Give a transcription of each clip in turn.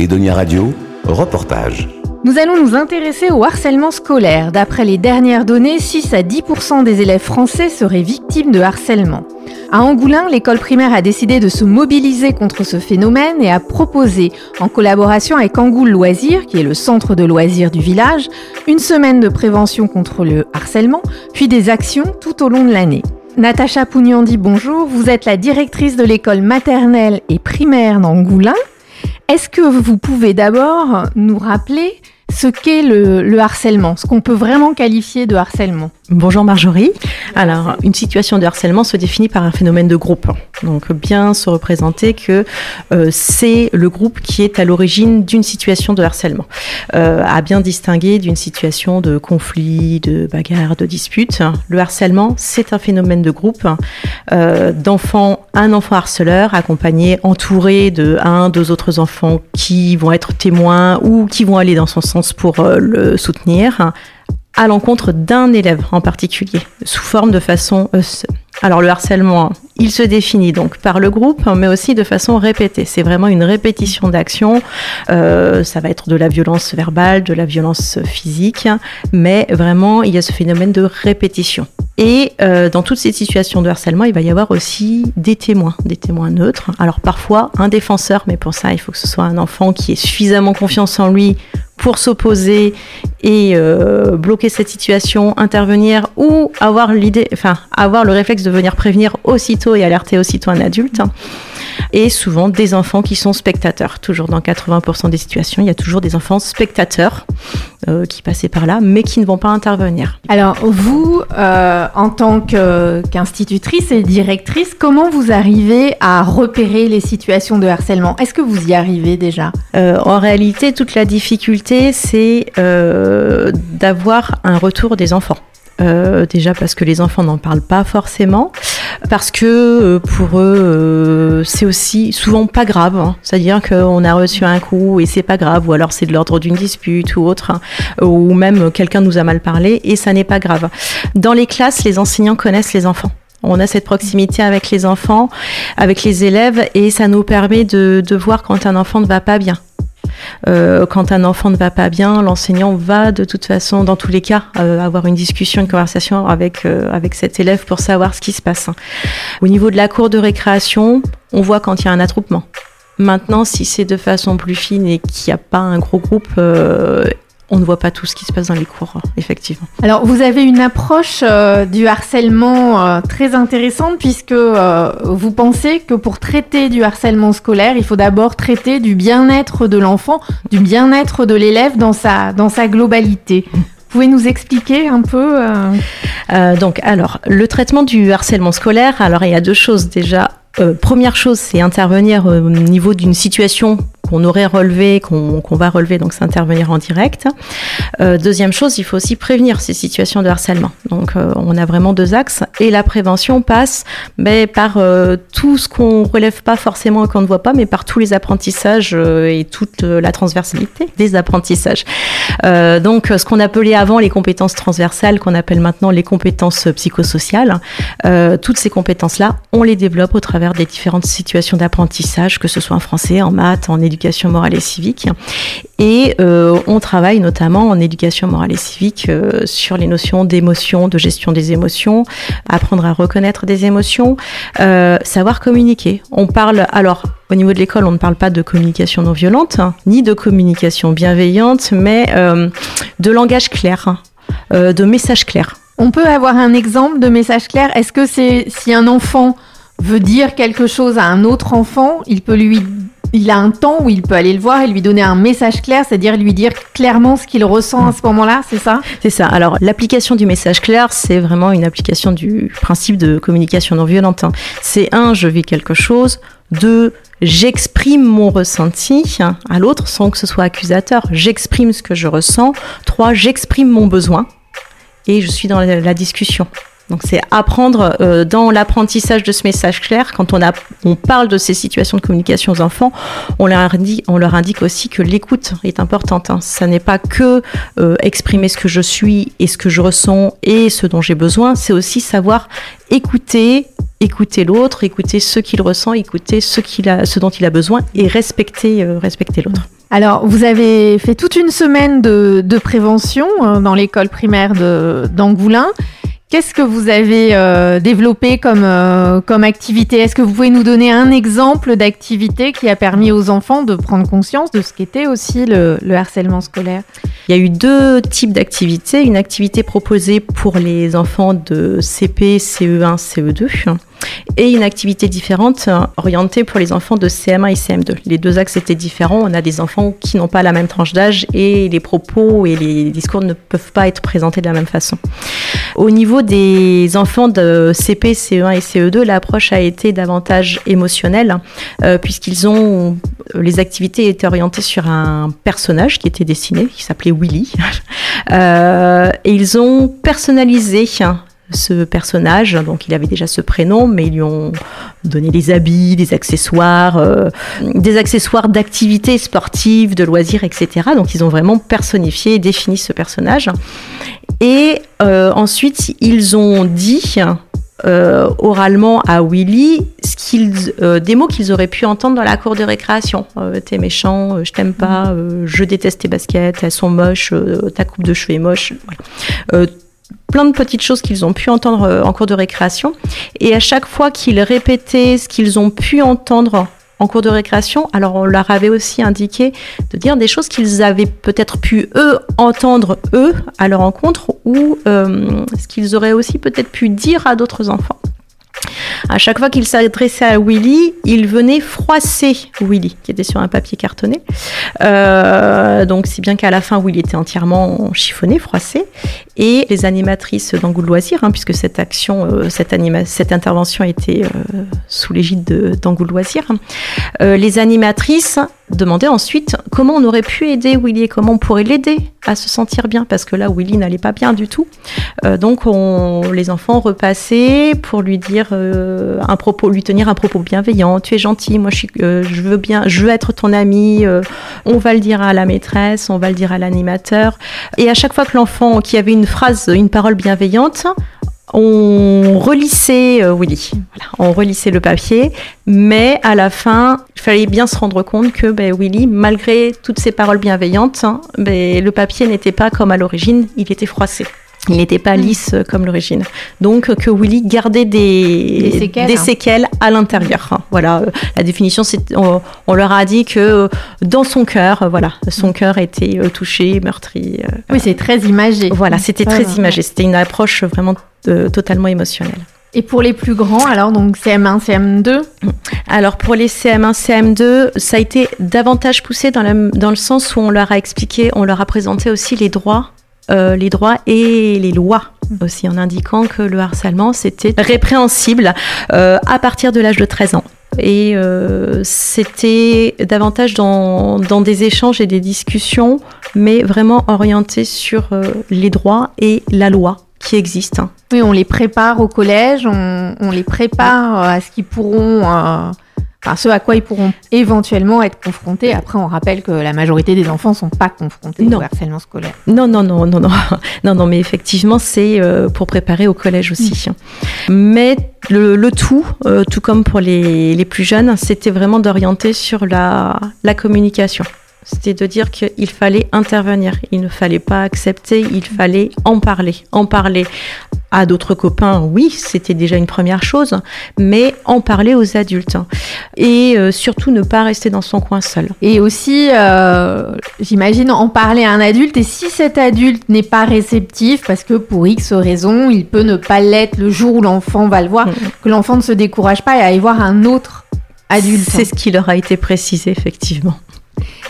Edonia Radio, reportage. Nous allons nous intéresser au harcèlement scolaire. D'après les dernières données, 6 à 10% des élèves français seraient victimes de harcèlement. À Angoulins, l'école primaire a décidé de se mobiliser contre ce phénomène et a proposé, en collaboration avec Angoul Loisirs, qui est le centre de loisirs du village, une semaine de prévention contre le harcèlement, puis des actions tout au long de l'année. Natacha Pougnandi, bonjour. Vous êtes la directrice de l'école maternelle et primaire d'Angoulins. Est-ce que vous pouvez d'abord nous rappeler ce qu'est le, harcèlement, ce qu'on peut vraiment qualifier de harcèlement? Bonjour Marjorie. Alors, une situation de harcèlement se définit par un phénomène de groupe. Donc, bien se représenter que euh, c'est le groupe qui est à l'origine d'une situation de harcèlement. Euh, à bien distinguer d'une situation de conflit, de bagarre, de dispute. Le harcèlement, c'est un phénomène de groupe euh, d'enfants, un enfant harceleur accompagné, entouré de un, deux autres enfants qui vont être témoins ou qui vont aller dans son sens pour euh, le soutenir à l'encontre d'un élève en particulier, sous forme de façon... Euh, alors le harcèlement, il se définit donc par le groupe, mais aussi de façon répétée. C'est vraiment une répétition d'action. Euh, ça va être de la violence verbale, de la violence physique, mais vraiment, il y a ce phénomène de répétition. Et dans toutes ces situations de harcèlement, il va y avoir aussi des témoins, des témoins neutres. Alors parfois un défenseur, mais pour ça, il faut que ce soit un enfant qui ait suffisamment confiance en lui pour s'opposer et euh, bloquer cette situation, intervenir ou avoir l'idée, enfin avoir le réflexe de venir prévenir aussitôt et alerter aussitôt un adulte. Et souvent des enfants qui sont spectateurs. Toujours dans 80% des situations, il y a toujours des enfants spectateurs euh, qui passaient par là, mais qui ne vont pas intervenir. Alors vous, euh, en tant qu'institutrice et directrice, comment vous arrivez à repérer les situations de harcèlement? Est-ce que vous y arrivez déjà? En réalité, toute la difficulté, c'est euh, d'avoir un retour des enfants. Euh, déjà parce que les enfants n'en parlent pas forcément, parce que euh, pour eux c'est aussi souvent pas grave, hein. c'est-à-dire qu'on a reçu un coup et c'est pas grave, ou alors c'est de l'ordre d'une dispute ou autre, hein. ou même quelqu'un nous a mal parlé et ça n'est pas grave. Dans les classes, les enseignants connaissent les enfants. On a cette proximité avec les enfants, avec les élèves, et ça nous permet de voir quand un enfant ne va pas bien. Euh, quand un enfant ne va pas bien, l'enseignant va de toute façon, dans tous les cas, euh, avoir une discussion, une conversation avec, euh, avec cet élève pour savoir ce qui se passe. Au niveau de la cour de récréation, on voit quand il y a un attroupement. Maintenant, si c'est de façon plus fine et qu'il n'y a pas un gros groupe, on ne voit pas tout ce qui se passe dans les cours, effectivement. Alors, vous avez une approche euh, du harcèlement euh, très intéressante puisque euh, vous pensez que pour traiter du harcèlement scolaire, il faut d'abord traiter du bien-être de l'enfant, du bien-être de l'élève dans sa, dans sa globalité. Vous pouvez nous expliquer un peu Donc, alors, le traitement du harcèlement scolaire, alors il y a deux choses déjà. première chose, c'est intervenir au niveau d'une situation qu'on aurait relevé, qu'on va relever, donc c'est intervenir en direct. Euh, deuxième chose, il faut aussi prévenir ces situations de harcèlement. Donc euh, on a vraiment deux axes et la prévention passe mais par euh, tout ce qu'on relève pas forcément et qu'on ne voit pas, mais par tous les apprentissages et toute la transversalité des apprentissages. donc ce qu'on appelait avant les compétences transversales, qu'on appelle maintenant les compétences psychosociales, toutes ces compétences-là, on les développe au travers des différentes situations d'apprentissage, que ce soit en français, en maths, en éducation morale et civique. Et euh, on travaille notamment en éducation morale et civique euh, sur les notions d'émotion, de gestion des émotions, apprendre à reconnaître des émotions, euh, savoir communiquer. On parle alors au niveau de l'école, on ne parle pas de communication non violente, hein, ni de communication bienveillante, mais de langage clair, de message clair. On peut avoir un exemple de message clair? Est-ce que c'est si un enfant veut dire quelque chose à un autre enfant, il peut lui il a un temps où il peut aller le voir et lui donner un message clair, c'est-à-dire lui dire clairement ce qu'il ressent à ce moment-là, c'est ça? C'est ça. Alors, l'application du message clair, c'est vraiment une application du principe de communication non violente. Hein. C'est un, je vis quelque chose. Deux, j'exprime mon ressenti à l'autre sans que ce soit accusateur. J'exprime ce que je ressens. Trois, j'exprime mon besoin et je suis dans la discussion. Donc c'est apprendre euh, dans l'apprentissage de ce message clair, quand on, a, on parle de ces situations de communication aux enfants, on leur indique, on leur indique aussi que l'écoute est importante. Hein. Ça n'est pas que euh, exprimer ce que je suis et ce que je ressens et ce dont j'ai besoin, c'est aussi savoir écouter, écouter l'autre, écouter ce qu'il ressent, écouter ce, qu'il a, ce dont il a besoin et respecter, euh, respecter l'autre. Alors, vous avez fait toute une semaine de, prévention dans l'école primaire d'Angoulin. Qu'est-ce que vous avez euh, développé comme, euh, comme activité? Est-ce que vous pouvez nous donner un exemple d'activité qui a permis aux enfants de prendre conscience de ce qu'était aussi le, le, harcèlement scolaire? Il y a eu deux types d'activités. Une activité proposée pour les enfants de CP, CE1, CE2 et une activité différente euh, orientée pour les enfants de CM1 et CM2. Les deux axes étaient différents. On a des enfants qui n'ont pas la même tranche d'âge et les propos et les discours ne peuvent pas être présentés de la même façon. Au niveau des enfants de CP, CE1 et CE2, l'approche a été davantage émotionnelle euh, puisqu'ils ont les activités étaient orientées sur un personnage qui était dessiné, qui s'appelait Willy, euh, et ils ont personnalisé ce personnage. Donc il avait déjà ce prénom, mais ils lui ont donné des habits, des accessoires, euh, des accessoires d'activités sportives, de loisirs, etc. Donc ils ont vraiment personnifié et défini ce personnage. Et euh, ensuite, ils ont dit euh, oralement à Willy des mots qu'ils auraient pu entendre dans la cour de récréation. t'es méchant, je t'aime pas, je déteste tes baskets, elles sont moches, ta coupe de cheveux est moche. Plein de petites choses qu'ils ont pu entendre euh, en cours de récréation. Et à chaque fois qu'ils répétaient ce qu'ils ont pu entendre en cours de récréation, alors on leur avait aussi indiqué de dire des choses qu'ils avaient peut-être pu eux entendre eux à leur rencontre ou euh, ce qu'ils auraient aussi peut-être pu dire à d'autres enfants. À chaque fois qu'il s'adressait à Willy, il venait froisser Willy, qui était sur un papier cartonné. Euh, donc, si bien qu'à la fin, Willy était entièrement chiffonné, froissé. Et les animatrices d'Angoul Loisirs, hein, puisque cette action, euh, cette, cette intervention était euh, sous l'égide d'Angoul Loisirs, les animatrices demandaient ensuite comment on aurait pu aider Willy et comment on pourrait l'aider à se sentir bien, parce que là, Willy n'allait pas bien du tout. donc, on, les enfants repassaient pour lui dire euh, un propos, lui tenir un propos bienveillant. Tu es gentil, moi je, suis, euh, je veux bien, je veux être ton ami. Euh, on va le dire à la maîtresse, on va le dire à l'animateur. Et à chaque fois que l'enfant qui avait une phrase, une parole bienveillante, on relissait Willy, on relissait le papier, mais à la fin, il fallait bien se rendre compte que ben, Willy, malgré toutes ces paroles bienveillantes, hein, ben, le papier n'était pas comme à l'origine, il était froissé. Il n'était pas mm. lisse euh, comme l'origine. Donc euh, que Willy gardait des, des séquelles, à l'intérieur. Voilà, euh, la définition, c'est on, leur a dit que dans son cœur, voilà, son cœur était touché, meurtri. Oui, c'est très imagé. Voilà, c'était très imagé. C'était une approche vraiment totalement émotionnelle. Et pour les plus grands, alors donc CM1, CM2 Alors pour les CM1, CM2, ça a été davantage poussé dans, dans le sens où on leur a expliqué, on leur a présenté aussi les droits euh, les droits et les lois aussi, en indiquant que le harcèlement, c'était répréhensible euh, à partir de l'âge de 13 ans. Et euh, c'était davantage dans, des échanges et des discussions, mais vraiment orientés sur les droits et la loi qui existent. Oui, on les prépare au collège, on, on les prépare à ce qu'ils pourront enfin, ce à quoi ils pourront éventuellement être confrontés. Après, on rappelle que la majorité des enfants ne sont pas confrontés au harcèlement scolaire. Non, non, non, non, non, non, non, mais effectivement, c'est euh, pour préparer au collège aussi. Mm. Mais le, tout, euh, tout comme pour les, les plus jeunes, c'était vraiment d'orienter sur la, la communication. C'était de dire qu'il fallait intervenir, il ne fallait pas accepter, il fallait en parler. En parler à d'autres copains, oui, c'était déjà une première chose, mais en parler aux adultes. Et euh, surtout ne pas rester dans son coin seul. Et aussi, euh, j'imagine, en parler à un adulte, et si cet adulte n'est pas réceptif, parce que pour X raison, il peut ne pas l'être le jour où l'enfant va le voir, mm. que l'enfant ne se décourage pas et aille voir un autre adulte. C'est ce qui leur a été précisé, effectivement.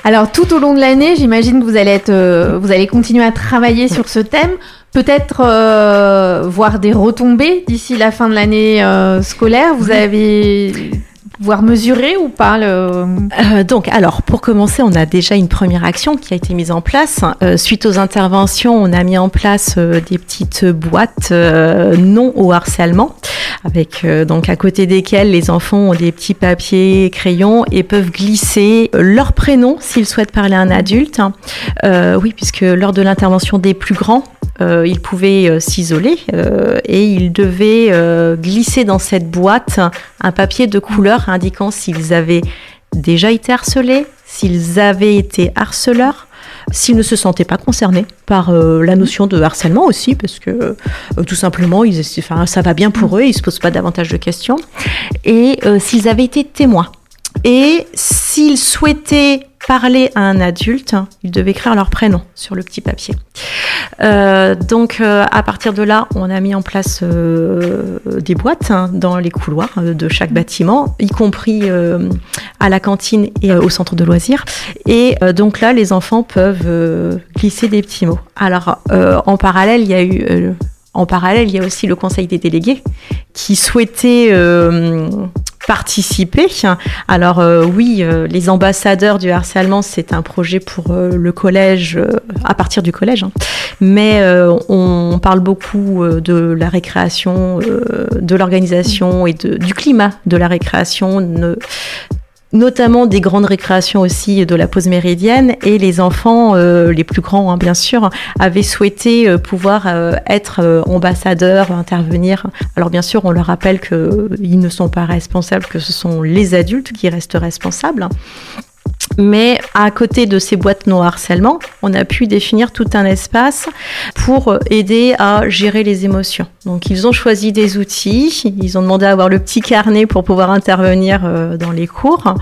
Alors tout au long de l'année, j'imagine que vous allez, être, euh, vous allez continuer à travailler sur ce thème, peut-être euh, voir des retombées d'ici la fin de l'année euh, scolaire. Vous avez voir mesurer ou pas. Euh, donc, alors, pour commencer, on a déjà une première action qui a été mise en place. Euh, suite aux interventions, on a mis en place euh, des petites boîtes non au harcèlement, avec donc à côté desquelles les enfants ont des petits papiers, crayons et peuvent glisser leur prénom s'ils souhaitent parler à un adulte. oui, puisque lors de l'intervention des plus grands, euh, ils pouvaient euh, s'isoler euh, et ils devaient glisser dans cette boîte un papier de couleur indiquant s'ils avaient déjà été harcelés, s'ils avaient été harceleurs, s'ils ne se sentaient pas concernés par euh, la notion de harcèlement aussi, parce que euh, tout simplement, ils, enfin, ça va bien pour eux, ils ne se posent pas davantage de questions, et euh, s'ils avaient été témoins. Et s'ils souhaitaient parler à un adulte, ils devaient écrire leur prénom sur le petit papier. Euh, donc euh, à partir de là, on a mis en place euh, des boîtes hein, dans les couloirs de chaque bâtiment, y compris à la cantine et au centre de loisirs. Et donc là, les enfants peuvent glisser des petits mots. Alors en parallèle, il y a eu en parallèle, il y a aussi le Conseil des délégués qui souhaitait participer. Alors euh, oui, euh, les ambassadeurs du harcèlement, c'est un projet pour euh, le collège, à partir du collège. Hein. Mais on parle beaucoup de la récréation, de l'organisation et du climat de la récréation, notamment des grandes récréations aussi de la pause méridienne et les enfants, euh, les plus grands hein, bien sûr, avaient souhaité euh, pouvoir euh, être ambassadeurs, intervenir. Alors bien sûr, on leur rappelle qu'ils ne sont pas responsables, que ce sont les adultes qui restent responsables. Mais à côté de ces boîtes non harcèlement, on a pu définir tout un espace pour aider à gérer les émotions. Donc ils ont choisi des outils, ils ont demandé à avoir le petit carnet pour pouvoir intervenir euh, dans les cours.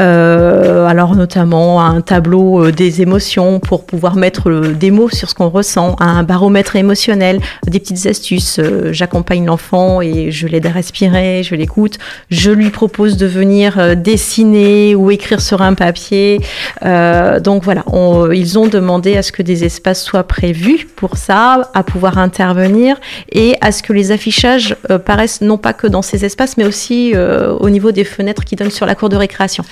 Euh, alors notamment un tableau euh, des émotions pour pouvoir mettre des mots sur ce qu'on ressent, un baromètre émotionnel, des petites astuces. J'accompagne l'enfant et je l'aide à respirer, je l'écoute, je lui propose de venir dessiner ou écrire sur un papier euh, donc voilà, ils ont demandé à ce que des espaces soient prévus pour ça, à pouvoir intervenir et à ce que les affichages euh, paraissent non pas que dans ces espaces, mais aussi euh, au niveau des fenêtres qui donnent sur la cour de récréation.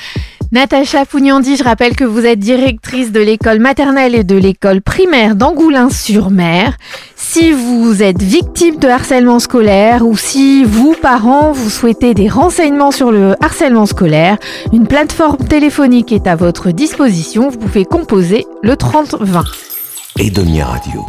Natacha Pougnandi, je rappelle que vous êtes directrice de l'école maternelle et de l'école primaire d'Angoulins-sur-Mer. Si vous êtes victime de harcèlement scolaire ou si vous, parents, vous souhaitez des renseignements sur le harcèlement scolaire, une plateforme téléphonique est à votre disposition. Vous pouvez composer le 3020. Edonia Radio.